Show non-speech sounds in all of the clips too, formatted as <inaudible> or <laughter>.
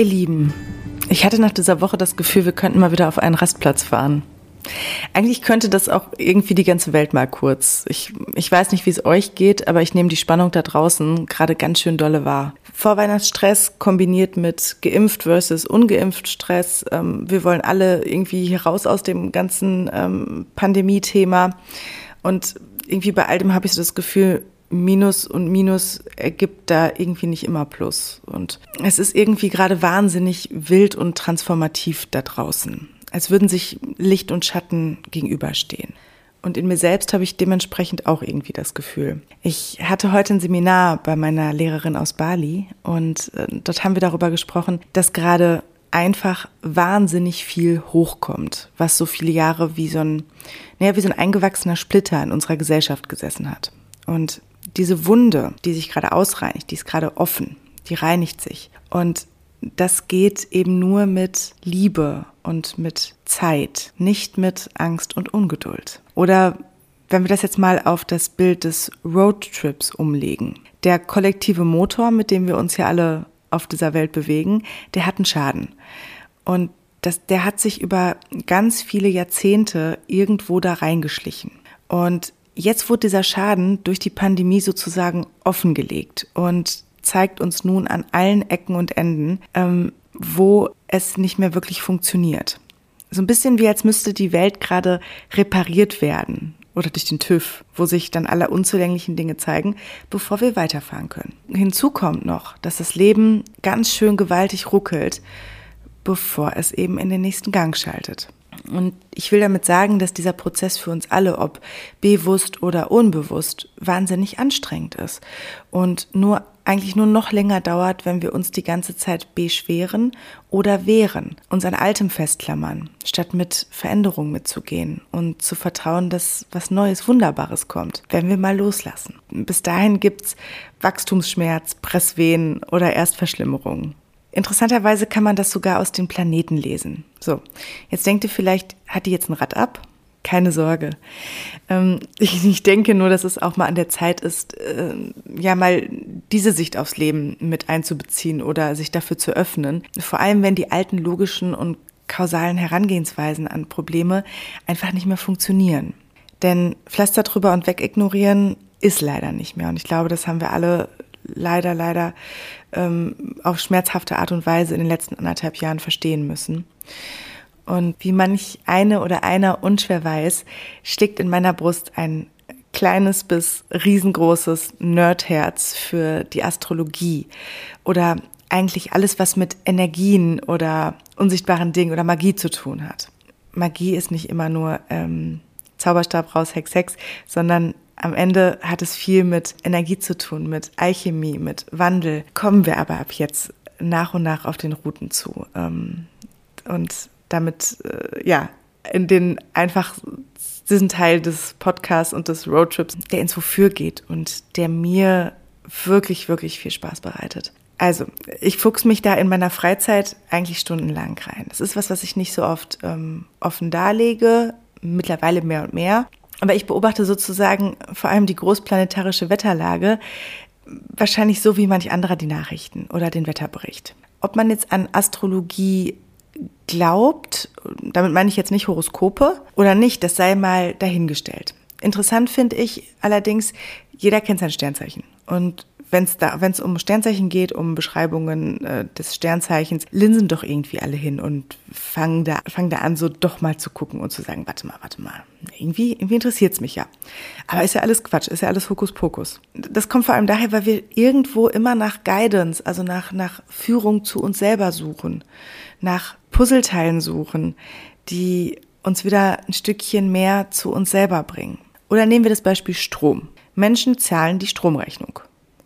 Ihr Lieben, ich hatte nach dieser Woche das Gefühl, wir könnten mal wieder auf einen Rastplatz fahren. Eigentlich könnte das auch irgendwie die ganze Welt mal kurz. Ich, ich weiß nicht, wie es euch geht, aber ich nehme die Spannung da draußen gerade ganz schön dolle wahr. Vorweihnachtsstress kombiniert mit geimpft versus ungeimpft Stress. Ähm, wir wollen alle irgendwie raus aus dem ganzen ähm, Pandemie-Thema. Und irgendwie bei all dem habe ich so das Gefühl, Minus und Minus ergibt da irgendwie nicht immer Plus. Und es ist irgendwie gerade wahnsinnig wild und transformativ da draußen. Als würden sich Licht und Schatten gegenüberstehen. Und in mir selbst habe ich dementsprechend auch irgendwie das Gefühl. Ich hatte heute ein Seminar bei meiner Lehrerin aus Bali und äh, dort haben wir darüber gesprochen, dass gerade einfach wahnsinnig viel hochkommt, was so viele Jahre wie so ein, naja, wie so ein eingewachsener Splitter in unserer Gesellschaft gesessen hat. Und diese Wunde, die sich gerade ausreinigt, die ist gerade offen, die reinigt sich. Und das geht eben nur mit Liebe und mit Zeit, nicht mit Angst und Ungeduld. Oder wenn wir das jetzt mal auf das Bild des Roadtrips umlegen. Der kollektive Motor, mit dem wir uns ja alle auf dieser Welt bewegen, der hat einen Schaden. Und das, der hat sich über ganz viele Jahrzehnte irgendwo da reingeschlichen. Und jetzt wurde dieser Schaden durch die Pandemie sozusagen offengelegt und zeigt uns nun an allen Ecken und Enden, ähm, wo es nicht mehr wirklich funktioniert. So ein bisschen wie als müsste die Welt gerade repariert werden oder durch den TÜV, wo sich dann alle unzulänglichen Dinge zeigen, bevor wir weiterfahren können. Hinzu kommt noch, dass das Leben ganz schön gewaltig ruckelt, bevor es eben in den nächsten Gang schaltet. Und ich will damit sagen, dass dieser Prozess für uns alle, ob bewusst oder unbewusst, wahnsinnig anstrengend ist und nur eigentlich nur noch länger dauert, wenn wir uns die ganze Zeit beschweren oder wehren, uns an Altem festklammern, statt mit Veränderungen mitzugehen und zu vertrauen, dass was Neues, Wunderbares kommt, wenn wir mal loslassen. Bis dahin gibt's Wachstumsschmerz, Presswehen oder Erstverschlimmerungen. Interessanterweise kann man das sogar aus den Planeten lesen. So, jetzt denkt ihr vielleicht, hat die jetzt ein Rad ab? Keine Sorge. Ähm, <laughs> ich, denke nur, dass es auch mal an der Zeit ist, äh, ja mal diese Sicht aufs Leben mit einzubeziehen oder sich dafür zu öffnen. Vor allem, wenn die alten logischen und kausalen Herangehensweisen an Probleme einfach nicht mehr funktionieren. Denn Pflaster drüber und wegignorieren ist leider nicht mehr. Und ich glaube, das haben wir alle leider, leider ähm, auf schmerzhafte Art und Weise in den letzten anderthalb Jahren verstehen müssen. Und wie manch eine oder einer unschwer weiß, steckt in meiner Brust ein kleines bis riesengroßes Nerdherz für die Astrologie oder eigentlich alles, was mit Energien oder unsichtbaren Dingen oder Magie zu tun hat. Magie ist nicht immer nur ähm, Zauberstab raus, Hex, Hex, sondern am Ende hat es viel mit Energie zu tun, mit Alchemie, mit Wandel. Kommen wir aber ab jetzt nach und nach auf den Routen zu. Ähm, und damit, äh, ja, in den einfach diesen Teil des Podcasts und des Roadtrips, der ins Wofür geht und der mir wirklich, wirklich viel Spaß bereitet. Also, ich fuchs mich da in meiner Freizeit eigentlich stundenlang rein. Das ist was, was ich nicht so oft ähm, offen darlege, mittlerweile mehr und mehr. Aber ich beobachte sozusagen vor allem die großplanetarische Wetterlage, wahrscheinlich so wie manch anderer die Nachrichten oder den Wetterbericht. Ob man jetzt an Astrologie glaubt, damit meine ich jetzt nicht Horoskope oder nicht, das sei mal dahingestellt. Interessant finde ich allerdings, jeder kennt sein Sternzeichen. Und wenn es da, wenn um Sternzeichen geht, um Beschreibungen äh, des Sternzeichens, linsen doch irgendwie alle hin und fangen da, fangen da an, so doch mal zu gucken und zu sagen, warte mal, warte mal, irgendwie, irgendwie interessiert's mich ja. Aber ist ja alles Quatsch, ist ja alles Hokuspokus. Das kommt vor allem daher, weil wir irgendwo immer nach Guidance, also nach, nach Führung zu uns selber suchen, nach Puzzleteilen suchen, die uns wieder ein Stückchen mehr zu uns selber bringen. Oder nehmen wir das Beispiel Strom. Menschen zahlen die Stromrechnung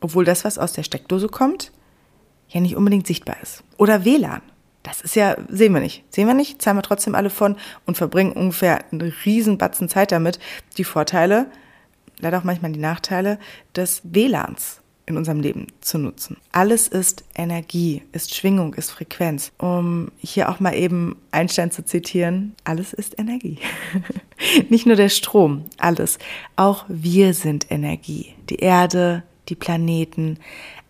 obwohl das, was aus der Steckdose kommt, ja nicht unbedingt sichtbar ist. Oder WLAN. Das ist ja, sehen wir nicht. Sehen wir nicht, zahlen wir trotzdem alle von und verbringen ungefähr einen riesen Batzen Zeit damit, die Vorteile, leider auch manchmal die Nachteile des WLANs in unserem Leben zu nutzen. Alles ist Energie, ist Schwingung, ist Frequenz. Um hier auch mal eben Einstein zu zitieren, alles ist Energie. <laughs> Nicht nur der Strom, alles. Auch wir sind Energie. Die Erde, die Planeten,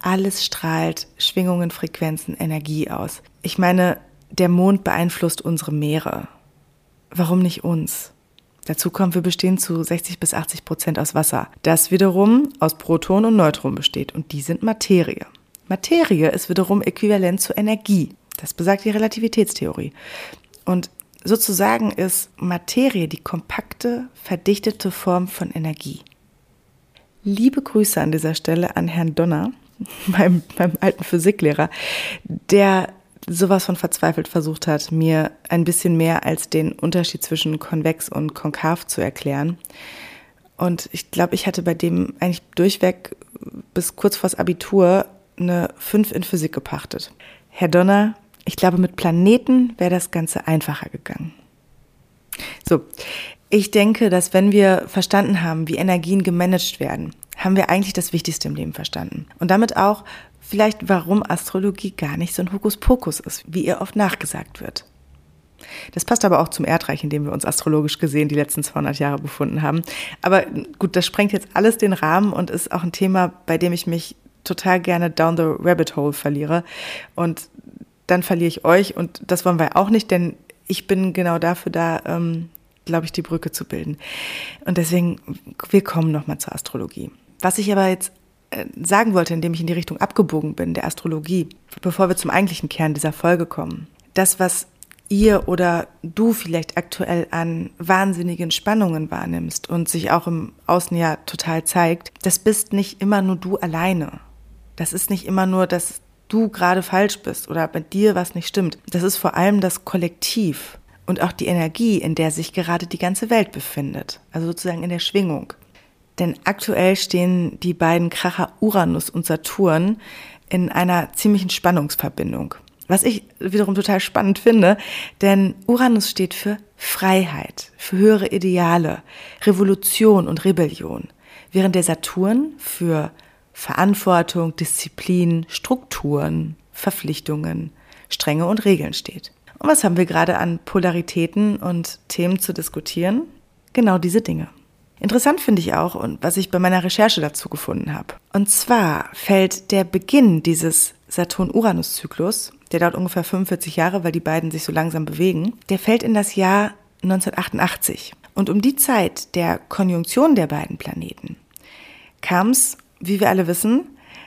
alles strahlt Schwingungen, Frequenzen, Energie aus. Ich meine, der Mond beeinflusst unsere Meere. Warum nicht uns? Dazu kommt, wir bestehen zu 60 bis 80 Prozent aus Wasser, das wiederum aus Protonen und Neutronen besteht und die sind Materie. Materie ist wiederum äquivalent zu Energie. Das besagt die Relativitätstheorie. Und sozusagen ist Materie die kompakte, verdichtete Form von Energie. Liebe Grüße an dieser Stelle an Herrn Donner, <laughs> meinem, meinem alten Physiklehrer, der sowas von verzweifelt versucht hat, mir ein bisschen mehr als den Unterschied zwischen konvex und konkav zu erklären. Und ich glaube, ich hatte bei dem eigentlich durchweg bis kurz vors Abitur eine 5 in Physik gepachtet. Herr Donner, ich glaube, mit Planeten wäre das Ganze einfacher gegangen. So, ich denke, dass wenn wir verstanden haben, wie Energien gemanagt werden, haben wir eigentlich das Wichtigste im Leben verstanden. Und damit auch, vielleicht warum Astrologie gar nicht so ein Hokuspokus ist, wie ihr oft nachgesagt wird. Das passt aber auch zum Erdreich, in dem wir uns astrologisch gesehen die letzten 200 Jahre befunden haben. Aber gut, das sprengt jetzt alles den Rahmen und ist auch ein Thema, bei dem ich mich total gerne down the rabbit hole verliere. Und dann verliere ich euch und das wollen wir auch nicht, denn ich bin genau dafür da, ähm, glaube ich, die Brücke zu bilden. Und deswegen, wir kommen nochmal zur Astrologie. Was ich aber jetzt äh, sagen wollte, indem ich in die Richtung abgebogen bin, der Astrologie, bevor wir zum eigentlichen Kern dieser Folge kommen. Das, was ihr oder du vielleicht aktuell an wahnsinnigen Spannungen wahrnimmst und sich auch im Außen ja total zeigt, das bist nicht immer nur du alleine. Das ist nicht immer nur, dass du gerade falsch bist oder bei dir was nicht stimmt. Das ist vor allem das Kollektiv und auch die Energie, in der sich gerade die ganze Welt befindet. Also sozusagen in der Schwingung. Denn aktuell stehen die beiden Kracher Uranus und Saturn in einer ziemlichen Spannungsverbindung. Was ich wiederum total spannend finde, denn Uranus steht für Freiheit, für höhere Ideale, Revolution und Rebellion, während der Saturn für Verantwortung, Disziplin, Strukturen, Verpflichtungen, Strenge und Regeln steht. Und was haben wir gerade an Polaritäten und Themen zu diskutieren? Genau diese Dinge. Interessant finde ich auch und was ich bei meiner Recherche dazu gefunden habe. Und zwar fällt der Beginn dieses Saturn-Uranus-Zyklus, der dauert ungefähr 45 Jahre, weil die beiden sich so langsam bewegen, der fällt in das Jahr 1988. Und um die Zeit der Konjunktion der beiden Planeten kam es, wie wir alle wissen,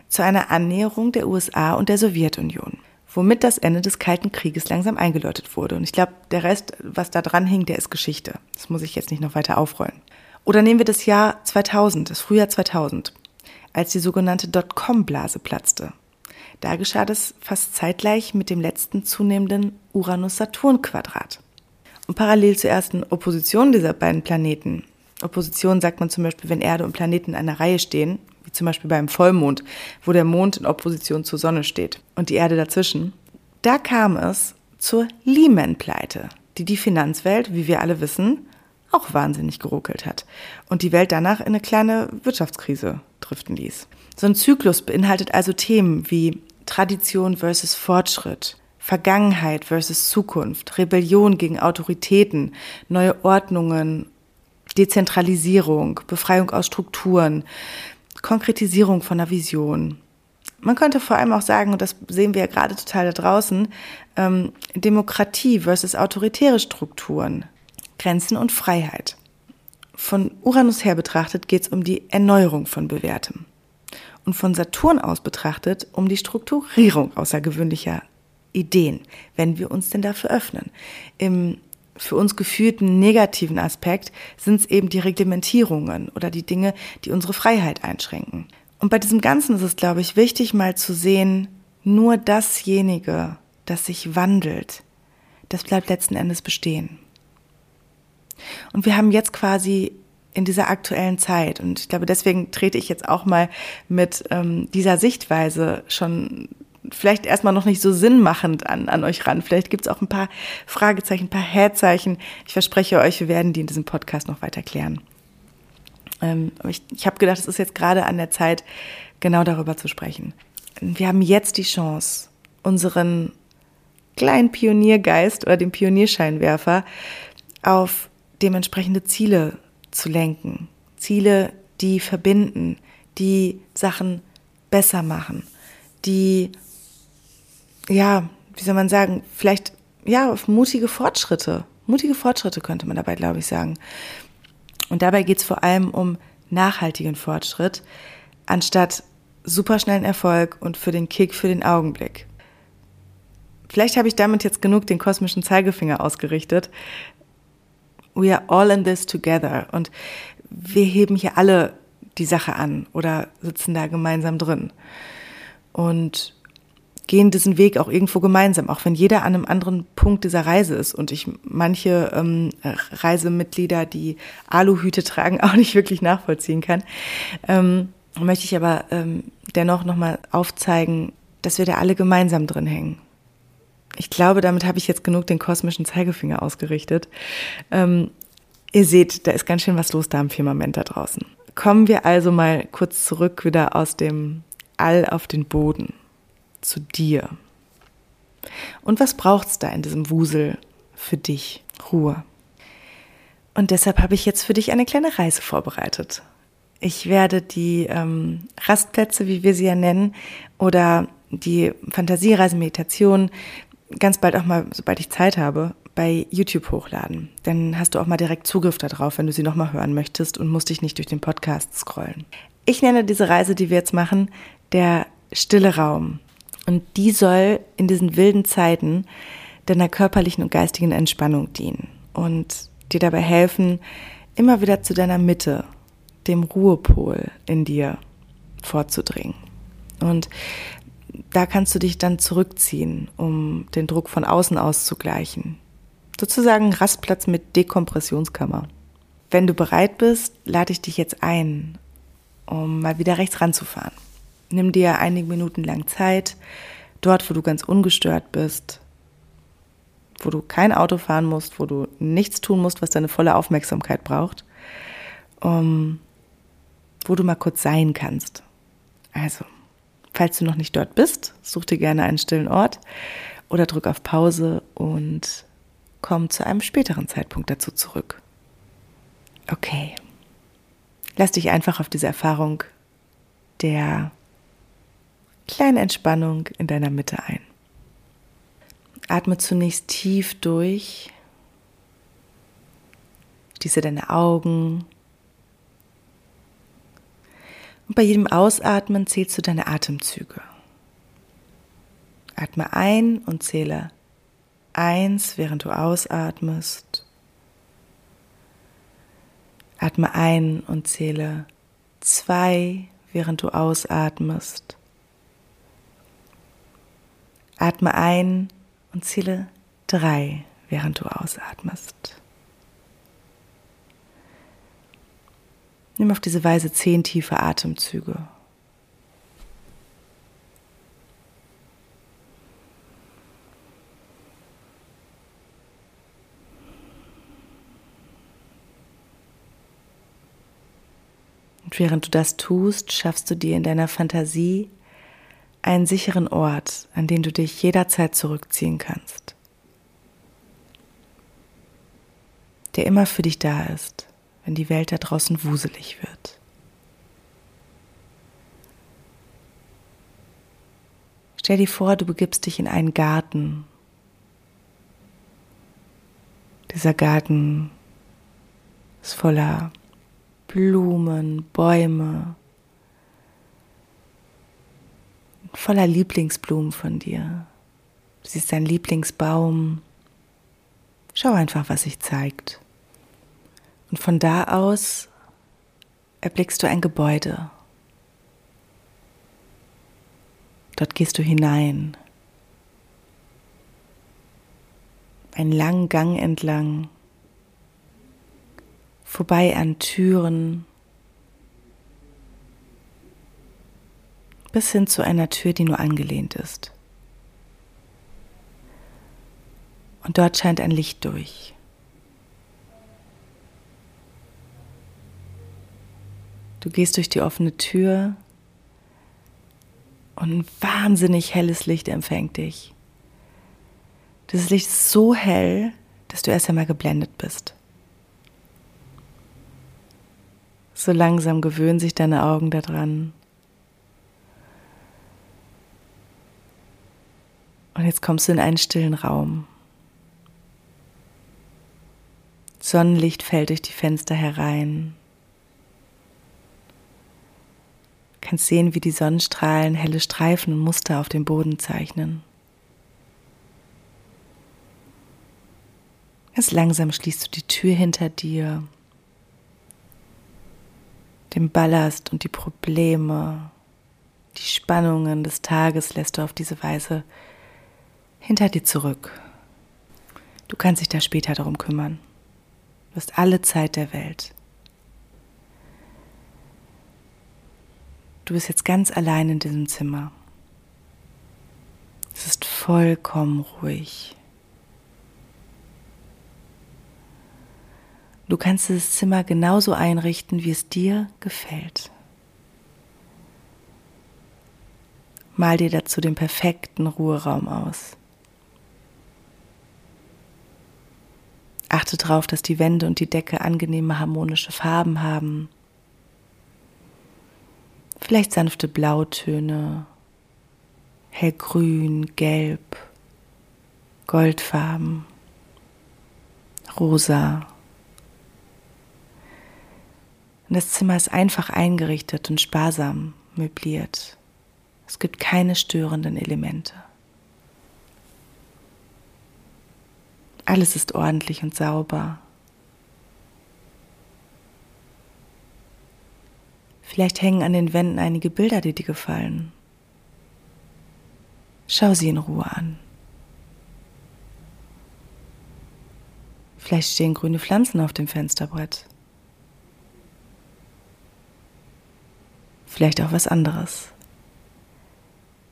zu einer Annäherung der USA und der Sowjetunion, womit das Ende des Kalten Krieges langsam eingeläutet wurde. Und ich glaube, der Rest, was da dran hing, der ist Geschichte. Das muss ich jetzt nicht noch weiter aufrollen. Oder nehmen wir das Jahr 2000, das Frühjahr 2000, als die sogenannte Dotcom-Blase platzte. Da geschah das fast zeitgleich mit dem letzten zunehmenden Uranus-Saturn-Quadrat. Und parallel zur ersten Opposition dieser beiden Planeten, Opposition sagt man zum Beispiel, wenn Erde und Planeten in einer Reihe stehen, wie zum Beispiel beim Vollmond, wo der Mond in Opposition zur Sonne steht und die Erde dazwischen, da kam es zur Lehman-Pleite, die die Finanzwelt, wie wir alle wissen, auch wahnsinnig geruckelt hat und die Welt danach in eine kleine Wirtschaftskrise driften ließ. So ein Zyklus beinhaltet also Themen wie Tradition versus Fortschritt, Vergangenheit versus Zukunft, Rebellion gegen Autoritäten, neue Ordnungen, Dezentralisierung, Befreiung aus Strukturen, Konkretisierung von einer Vision. Man könnte vor allem auch sagen, und das sehen wir ja gerade total da draußen, ähm, Demokratie versus autoritäre Strukturen, Grenzen und Freiheit. Von Uranus her betrachtet geht es um die Erneuerung von Bewährtem. Und von Saturn aus betrachtet um die Strukturierung außergewöhnlicher Ideen, wenn wir uns denn dafür öffnen. Im für uns gefühlten negativen Aspekt sind es eben die Reglementierungen oder die Dinge, die unsere Freiheit einschränken. Und bei diesem Ganzen ist es, glaube ich, wichtig mal zu sehen, nur dasjenige, das sich wandelt, das bleibt letzten Endes bestehen. Und wir haben jetzt quasi in dieser aktuellen Zeit, und ich glaube, deswegen trete ich jetzt auch mal mit ähm, dieser Sichtweise schon vielleicht erstmal noch nicht so sinnmachend an, an euch ran. Vielleicht gibt es auch ein paar Fragezeichen, ein paar Herzeichen. Ich verspreche euch, wir werden die in diesem Podcast noch weiter klären. Ähm, ich ich habe gedacht, es ist jetzt gerade an der Zeit, genau darüber zu sprechen. Wir haben jetzt die Chance, unseren kleinen Pioniergeist oder den Pionierscheinwerfer auf dementsprechende Ziele zu lenken. Ziele, die verbinden, die Sachen besser machen, die, ja, wie soll man sagen, vielleicht, ja, auf mutige Fortschritte. Mutige Fortschritte könnte man dabei, glaube ich, sagen. Und dabei geht es vor allem um nachhaltigen Fortschritt, anstatt superschnellen Erfolg und für den Kick für den Augenblick. Vielleicht habe ich damit jetzt genug den kosmischen Zeigefinger ausgerichtet. We are all in this together. Und wir heben hier alle die Sache an oder sitzen da gemeinsam drin. Und gehen diesen Weg auch irgendwo gemeinsam, auch wenn jeder an einem anderen Punkt dieser Reise ist und ich manche ähm, Reisemitglieder, die Aluhüte tragen, <laughs> auch nicht wirklich nachvollziehen kann, ähm, möchte ich aber ähm, dennoch nochmal aufzeigen, dass wir da alle gemeinsam drin hängen. Ich glaube, damit habe ich jetzt genug den kosmischen Zeigefinger ausgerichtet. Ähm, ihr seht, da ist ganz schön was los da im Firmament da draußen. Kommen wir also mal kurz zurück wieder aus dem All auf den Boden zu dir. Und was braucht es da in diesem Wusel für dich? Ruhe. Und deshalb habe ich jetzt für dich eine kleine Reise vorbereitet. Ich werde die ähm, Rastplätze, wie wir sie ja nennen, oder die Fantasiereise-Meditation ganz bald auch mal, sobald ich Zeit habe, bei YouTube hochladen. Dann hast du auch mal direkt Zugriff darauf, wenn du sie nochmal hören möchtest und musst dich nicht durch den Podcast scrollen. Ich nenne diese Reise, die wir jetzt machen, der stille Raum. Und die soll in diesen wilden Zeiten deiner körperlichen und geistigen Entspannung dienen und dir dabei helfen, immer wieder zu deiner Mitte, dem Ruhepol in dir vorzudringen. Und da kannst du dich dann zurückziehen, um den Druck von außen auszugleichen. Sozusagen Rastplatz mit Dekompressionskammer. Wenn du bereit bist, lade ich dich jetzt ein, um mal wieder rechts ranzufahren. Nimm dir einige Minuten lang Zeit, dort, wo du ganz ungestört bist, wo du kein Auto fahren musst, wo du nichts tun musst, was deine volle Aufmerksamkeit braucht, um, wo du mal kurz sein kannst. Also, falls du noch nicht dort bist, such dir gerne einen stillen Ort oder drück auf Pause und komm zu einem späteren Zeitpunkt dazu zurück. Okay. Lass dich einfach auf diese Erfahrung der kleine Entspannung in deiner Mitte ein. Atme zunächst tief durch. Schließe deine Augen. Und bei jedem Ausatmen zählst du deine Atemzüge. Atme ein und zähle eins, während du ausatmest. Atme ein und zähle zwei, während du ausatmest. Atme ein und zähle drei, während du ausatmest. Nimm auf diese Weise zehn tiefe Atemzüge. Und während du das tust, schaffst du dir in deiner Fantasie einen sicheren Ort, an den du dich jederzeit zurückziehen kannst, der immer für dich da ist, wenn die Welt da draußen wuselig wird. Stell dir vor, du begibst dich in einen Garten. Dieser Garten ist voller Blumen, Bäume, voller Lieblingsblumen von dir. Du siehst deinen Lieblingsbaum. Schau einfach, was sich zeigt. Und von da aus erblickst du ein Gebäude. Dort gehst du hinein. Einen langen Gang entlang, vorbei an Türen, bis hin zu einer Tür, die nur angelehnt ist. Und dort scheint ein Licht durch. Du gehst durch die offene Tür und ein wahnsinnig helles Licht empfängt dich. Das Licht ist so hell, dass du erst einmal geblendet bist. So langsam gewöhnen sich deine Augen daran Und jetzt kommst du in einen stillen Raum. Sonnenlicht fällt durch die Fenster herein. Du kannst sehen, wie die Sonnenstrahlen helle Streifen und Muster auf dem Boden zeichnen. Ganz langsam schließt du die Tür hinter dir. Den Ballast und die Probleme, die Spannungen des Tages lässt du auf diese Weise hinter dir zurück. Du kannst dich da später darum kümmern. Du hast alle Zeit der Welt. Du bist jetzt ganz allein in diesem Zimmer. Es ist vollkommen ruhig. Du kannst das Zimmer genauso einrichten, wie es dir gefällt. Mal dir dazu den perfekten Ruheraum aus. Achte darauf, dass die Wände und die Decke angenehme harmonische Farben haben. Vielleicht sanfte Blautöne, hellgrün, gelb, goldfarben, rosa. Und das Zimmer ist einfach eingerichtet und sparsam möbliert. Es gibt keine störenden Elemente. Alles ist ordentlich und sauber. Vielleicht hängen an den Wänden einige Bilder, die dir gefallen. Schau sie in Ruhe an. Vielleicht stehen grüne Pflanzen auf dem Fensterbrett. Vielleicht auch was anderes.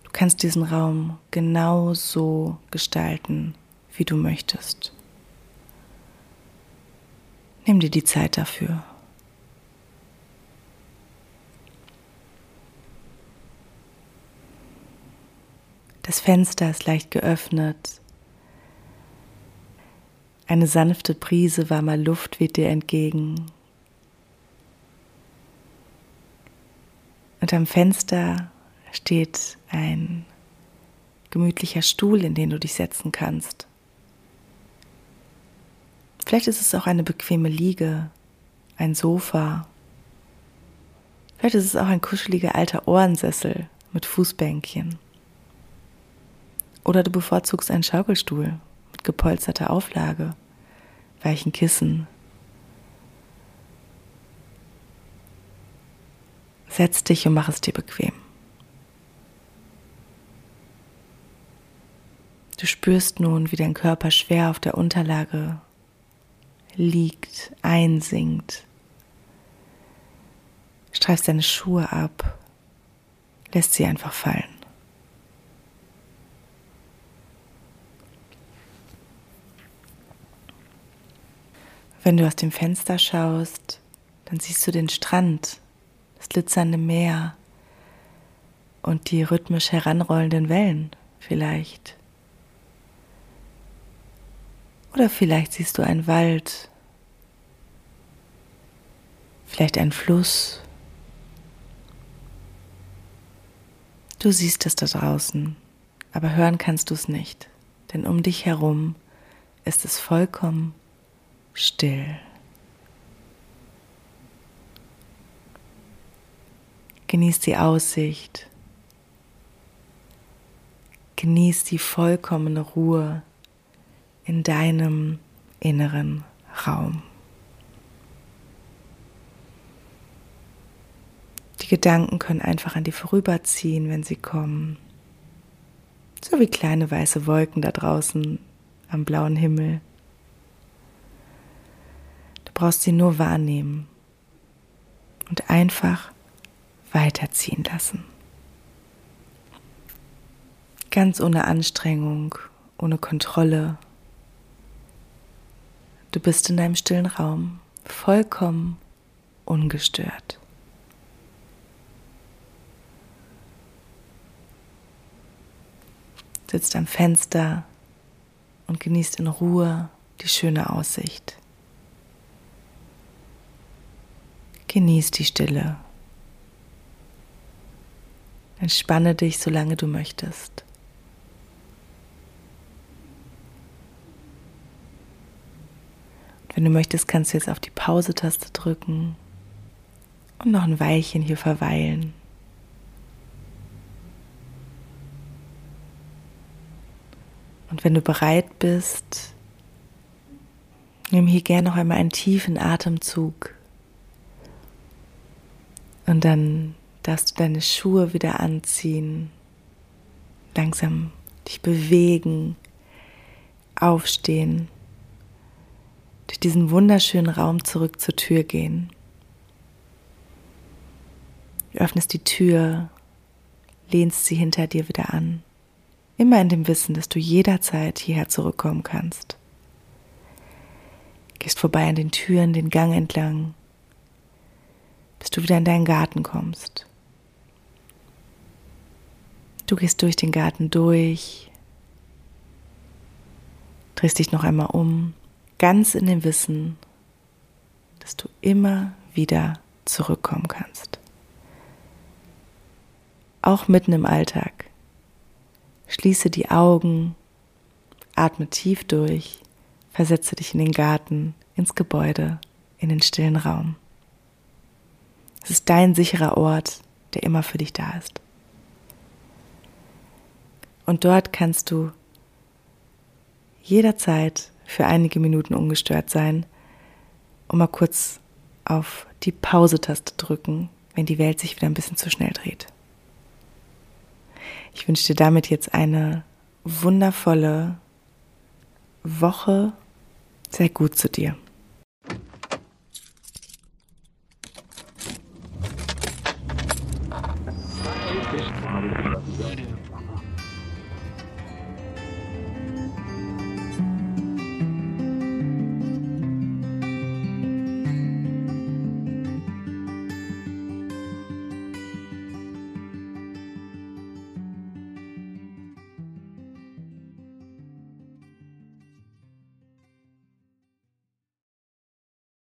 Du kannst diesen Raum genau so gestalten, wie du möchtest. Nimm dir die Zeit dafür. Das Fenster ist leicht geöffnet. Eine sanfte Brise warmer Luft weht dir entgegen. Und am Fenster steht ein gemütlicher Stuhl, in den du dich setzen kannst. Vielleicht ist es auch eine bequeme Liege, ein Sofa. Vielleicht ist es auch ein kuscheliger alter Ohrensessel mit Fußbänkchen. Oder du bevorzugst einen Schaukelstuhl mit gepolsterter Auflage, weichen Kissen. Setz dich und mach es dir bequem. Du spürst nun, wie dein Körper schwer auf der Unterlage liegt, einsinkt. Streifst deine Schuhe ab, lässt sie einfach fallen. Wenn du aus dem Fenster schaust, dann siehst du den Strand, das glitzernde Meer und die rhythmisch heranrollenden Wellen vielleicht. Oder vielleicht siehst du einen Wald, vielleicht einen Fluss. Du siehst es da draußen, aber hören kannst du es nicht, denn um dich herum ist es vollkommen still. Genieß die Aussicht. Genieß die vollkommene Ruhe in deinem inneren Raum. Die Gedanken können einfach an dir vorüberziehen, wenn sie kommen. So wie kleine weiße Wolken da draußen am blauen Himmel. Du brauchst sie nur wahrnehmen und einfach weiterziehen lassen. Ganz ohne Anstrengung, ohne Kontrolle, Du bist in deinem stillen Raum, vollkommen ungestört. Sitzt am Fenster und genießt in Ruhe die schöne Aussicht. Genieß die Stille. Entspanne dich, solange du möchtest. Wenn du möchtest, kannst du jetzt auf die Pause-Taste drücken und noch ein Weilchen hier verweilen. Und wenn du bereit bist, nimm hier gerne noch einmal einen tiefen Atemzug. Und dann darfst du deine Schuhe wieder anziehen, langsam dich bewegen, aufstehen, durch diesen wunderschönen Raum zurück zur Tür gehen. Du öffnest die Tür, lehnst sie hinter dir wieder an, immer in dem Wissen, dass du jederzeit hierher zurückkommen kannst. Gehst vorbei an den Türen, den Gang entlang, bis du wieder in deinen Garten kommst. Du gehst durch den Garten durch, drehst dich noch einmal um, ganz in dem Wissen, dass du immer wieder zurückkommen kannst. Auch mitten im Alltag. Schließe die Augen, atme tief durch, versetze dich in den Garten, ins Gebäude, in den stillen Raum. Es ist dein sicherer Ort, der immer für dich da ist. Und dort kannst du jederzeit für einige Minuten ungestört sein und mal kurz auf die Pause-Taste drücken, wenn die Welt sich wieder ein bisschen zu schnell dreht. Ich wünsche dir damit jetzt eine wundervolle Woche. Sehr gut zu dir.